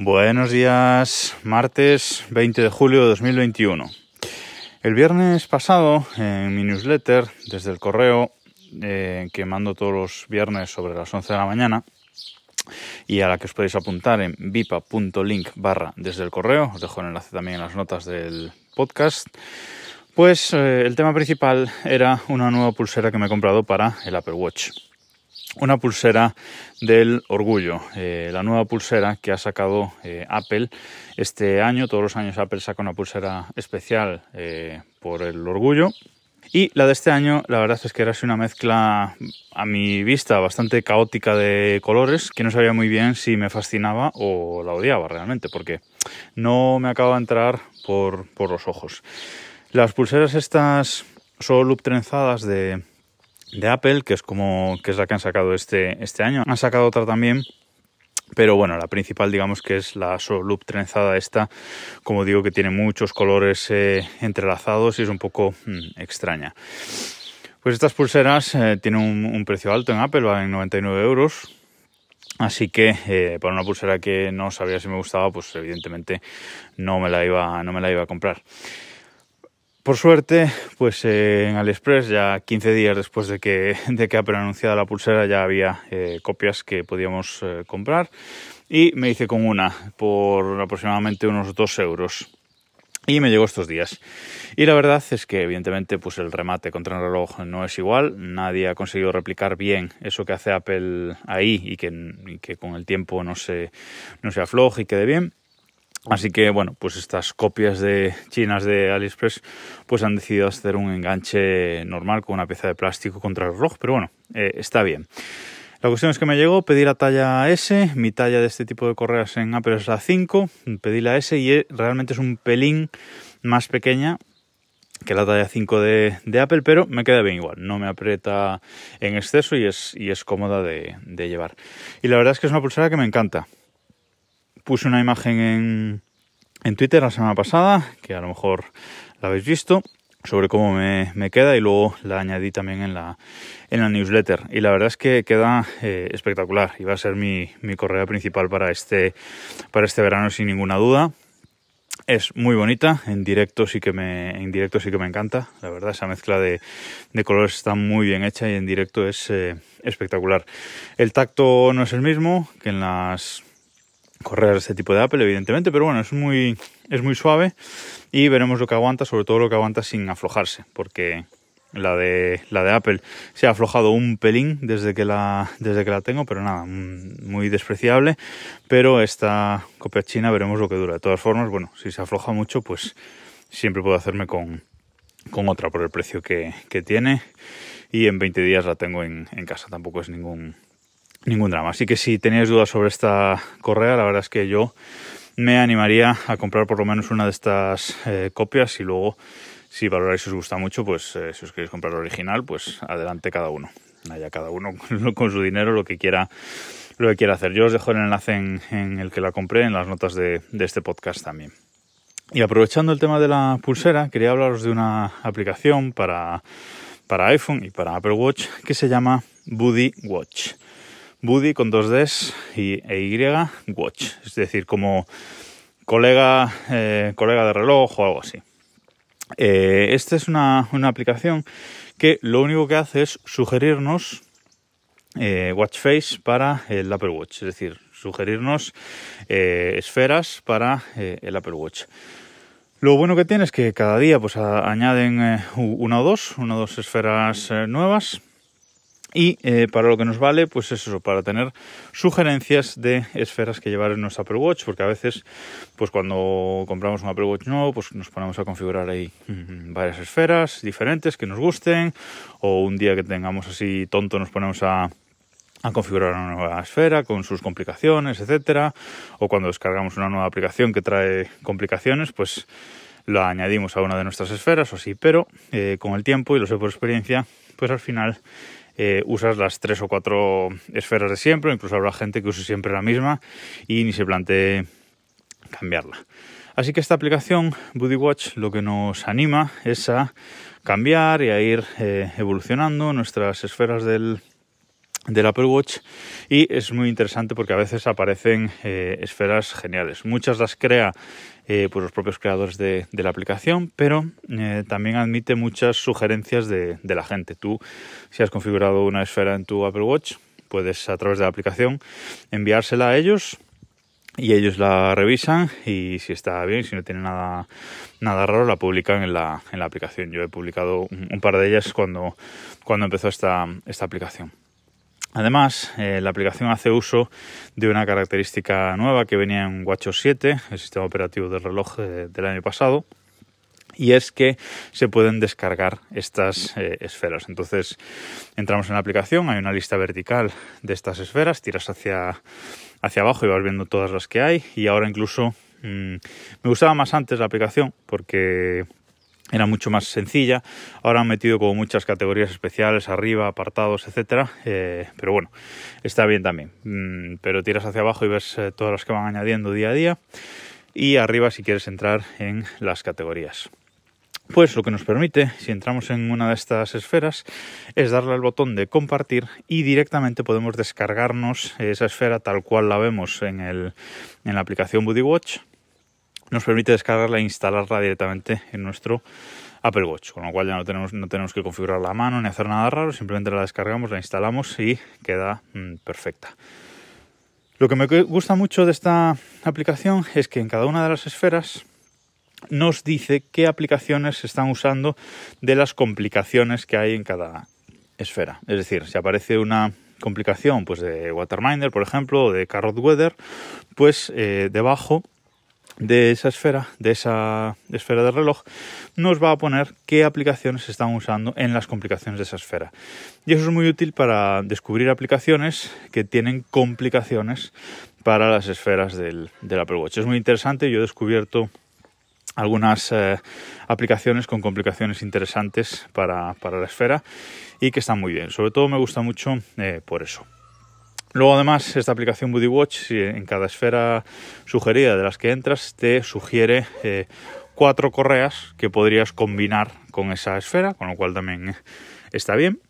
Buenos días, martes 20 de julio de 2021. El viernes pasado, en mi newsletter, desde el correo eh, que mando todos los viernes sobre las 11 de la mañana, y a la que os podéis apuntar en vipa.link barra desde el correo, os dejo el enlace también en las notas del podcast, pues eh, el tema principal era una nueva pulsera que me he comprado para el Apple Watch una pulsera del orgullo, eh, la nueva pulsera que ha sacado eh, Apple este año. Todos los años Apple saca una pulsera especial eh, por el orgullo. Y la de este año, la verdad es que era así una mezcla, a mi vista, bastante caótica de colores, que no sabía muy bien si me fascinaba o la odiaba realmente, porque no me acaba de entrar por, por los ojos. Las pulseras estas son loop trenzadas de, de Apple, que es como que es la que han sacado este, este año. Han sacado otra también, pero bueno, la principal digamos que es la Loop trenzada esta, como digo que tiene muchos colores eh, entrelazados y es un poco mm, extraña. Pues estas pulseras eh, tienen un, precio alto en Apple, valen 99 euros. Así que eh, para una pulsera que no sabía si me gustaba, pues evidentemente no me la iba, no me la iba a comprar. Por suerte, pues eh, en AliExpress ya 15 días después de que, de que Apple anunciado la pulsera ya había eh, copias que podíamos eh, comprar y me hice con una por aproximadamente unos 2 euros y me llegó estos días. Y la verdad es que evidentemente pues el remate contra el reloj no es igual, nadie ha conseguido replicar bien eso que hace Apple ahí y que, que con el tiempo no se, no se afloje y quede bien. Así que bueno, pues estas copias de chinas de AliExpress pues han decidido hacer un enganche normal con una pieza de plástico contra el reloj, pero bueno, eh, está bien. La cuestión es que me llegó, pedí la talla S, mi talla de este tipo de correas en Apple es la 5, pedí la S y realmente es un pelín más pequeña que la talla 5 de, Apple, pero me queda bien igual, no me aprieta en exceso y es, cómoda de llevar. Y la verdad es que es una pulsera que me encanta puse una imagen en, en Twitter la semana pasada, que a lo mejor la habéis visto, sobre cómo me, me, queda y luego la añadí también en la, en la newsletter. Y la verdad es que queda eh, espectacular y va a ser mi, mi correa principal para este, para este verano sin ninguna duda. Es muy bonita, en directo sí que me, en directo sí que me encanta, la verdad, esa mezcla de, de colores está muy bien hecha y en directo es eh, espectacular. El tacto no es el mismo que en las correr este tipo de Apple, evidentemente, pero bueno, es muy, es muy suave y veremos lo que aguanta, sobre todo lo que aguanta sin aflojarse, porque la de, la de Apple se ha aflojado un pelín desde que, la, desde que la tengo, pero nada, muy despreciable. Pero esta copia china veremos lo que dura. De todas formas, bueno, si se afloja mucho, pues siempre puedo hacerme con, con otra por el precio que, que tiene. Y en 20 días la tengo en, en casa, tampoco es ningún, ningún drama. Así que si tenéis dudas sobre esta correa, la verdad es que yo me animaría a comprar por lo menos una de estas eh, copias y luego si valoráis si os gusta mucho, pues eh, si os queréis comprar el original, pues adelante cada uno. Haya cada uno con su dinero lo que quiera lo que quiera hacer. Yo os dejo el enlace en, el que la compré en las notas de, de este podcast también. Y aprovechando el tema de la pulsera, quería hablaros de una aplicación para, para iPhone y para Apple Watch que se llama Buddy Watch. Buddy con dos Ds y, e Y Watch, es decir, como colega, eh, colega de reloj o algo así. Eh, esta es una, aplicación que lo único que hace es sugerirnos eh, watch face para el Apple Watch, es decir, sugerirnos esferas para el Apple Watch. Lo bueno que tiene es que cada día pues añaden una o dos, una o dos esferas nuevas y eh, para lo que nos vale, pues es eso, para tener sugerencias de esferas que llevar en nuestro Apple Watch, porque a veces, pues cuando compramos un Apple Watch nuevo, pues nos ponemos a configurar ahí mm, varias esferas diferentes que nos gusten, o un día que tengamos así tonto nos ponemos a, a configurar una nueva esfera con sus complicaciones, etcétera, o cuando descargamos una nueva aplicación que trae complicaciones, pues la añadimos a una de nuestras esferas o así, pero eh, con el tiempo, y lo sé por experiencia, pues al final eh, usas las tres o cuatro esferas de siempre, incluso habrá gente que use siempre la misma y ni se plantee cambiarla. Así que esta aplicación Buddy Watch lo que nos anima es a cambiar y a ir eh, evolucionando nuestras esferas del, del Apple Watch y es muy interesante porque a veces aparecen eh, esferas geniales. Muchas las crea eh, pues los propios creadores de, la aplicación, pero eh, también admite muchas sugerencias de, la gente. Tú, si has configurado una esfera en tu Apple Watch, puedes a través de la aplicación enviársela a ellos y ellos la revisan y si está bien, si no tiene nada, nada raro, la publican en la, en la aplicación. Yo he publicado un, par de ellas cuando, cuando empezó esta, esta aplicación. Además, eh, la aplicación hace uso de una característica nueva que venía en WatchOS 7, el sistema operativo del reloj eh, del año pasado, y es que se pueden descargar estas eh, esferas. Entonces, entramos en la aplicación, hay una lista vertical de estas esferas, tiras hacia, hacia abajo y vas viendo todas las que hay, y ahora incluso mm, me gustaba más antes la aplicación porque era mucho más sencilla. Ahora han metido como muchas categorías especiales arriba, apartados, etcétera. Eh, pero bueno, está bien también. Mm, pero tiras hacia abajo y ves eh, todas las que van añadiendo día a día. Y arriba si quieres entrar en las categorías. Pues lo que nos permite, si entramos en una de estas esferas, es darle al botón de compartir y directamente podemos descargarnos esa esfera tal cual la vemos en, el, en la aplicación Buddy Watch nos permite descargarla e instalarla directamente en nuestro Apple Watch, con lo cual ya no tenemos, no tenemos que configurarla a mano ni hacer nada raro, simplemente la descargamos, la instalamos y queda mm, perfecta. Lo que me gusta mucho de esta aplicación es que en cada una de las esferas nos dice qué aplicaciones se están usando de las complicaciones que hay en cada esfera. Es decir, si aparece una complicación pues de Waterminder, por ejemplo, o de Carrot Weather, pues eh, debajo de esa esfera, de esa esfera de reloj, nos va a poner qué aplicaciones se están usando en las complicaciones de esa esfera. Y eso es muy útil para descubrir aplicaciones que tienen complicaciones para las esferas del, Apple Watch. Es muy interesante, yo he descubierto algunas eh, aplicaciones con complicaciones interesantes para, la esfera y que están muy bien. Sobre todo me gusta mucho eh, por eso. Luego además esta aplicación Buddy Watch en cada esfera sugerida de las que entras te sugiere eh, cuatro correas que podrías combinar con esa esfera, con lo cual también está bien.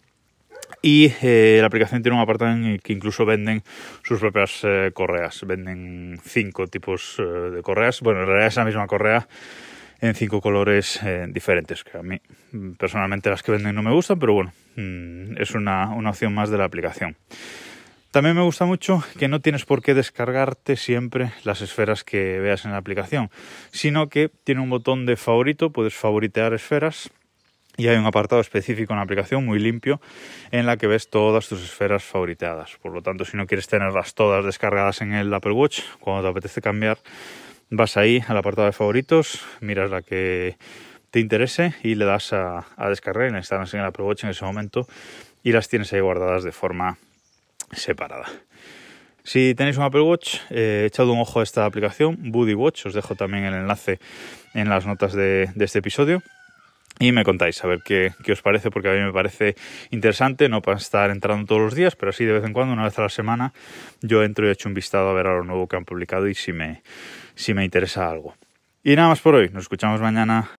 Y eh, la aplicación tiene un apartado en que incluso venden sus propias eh, correas. Venden cinco tipos de correas. Bueno, en realidad es la misma correa en cinco colores diferentes. Que a mí personalmente las que venden no me gustan, pero bueno, mm, es una, una opción más de la aplicación. También me gusta mucho que no tienes por qué descargarte siempre las esferas que veas en la aplicación, sino que tiene un botón de favorito, puedes favoritear esferas y hay un apartado específico en la aplicación muy limpio en la que ves todas tus esferas favoriteadas. Por lo tanto, si no quieres tenerlas todas descargadas en el Apple Watch, cuando te apetece cambiar, vas ahí al apartado de favoritos, miras la que te interese y le das a, descargar y la instalas en el Apple Watch en ese momento y las tienes ahí guardadas de forma separada. Si tenéis un Apple Watch, eh, echad un ojo a esta aplicación, Buddy Watch, os dejo también el enlace en las notas de, este episodio. Y me contáis a ver qué, os parece, porque a mí me parece interesante, no para estar entrando todos los días, pero así de vez en cuando, una vez a la semana, yo entro y echo un vistazo a ver a lo nuevo que han publicado y si me, si me interesa algo. Y nada más por hoy, nos escuchamos mañana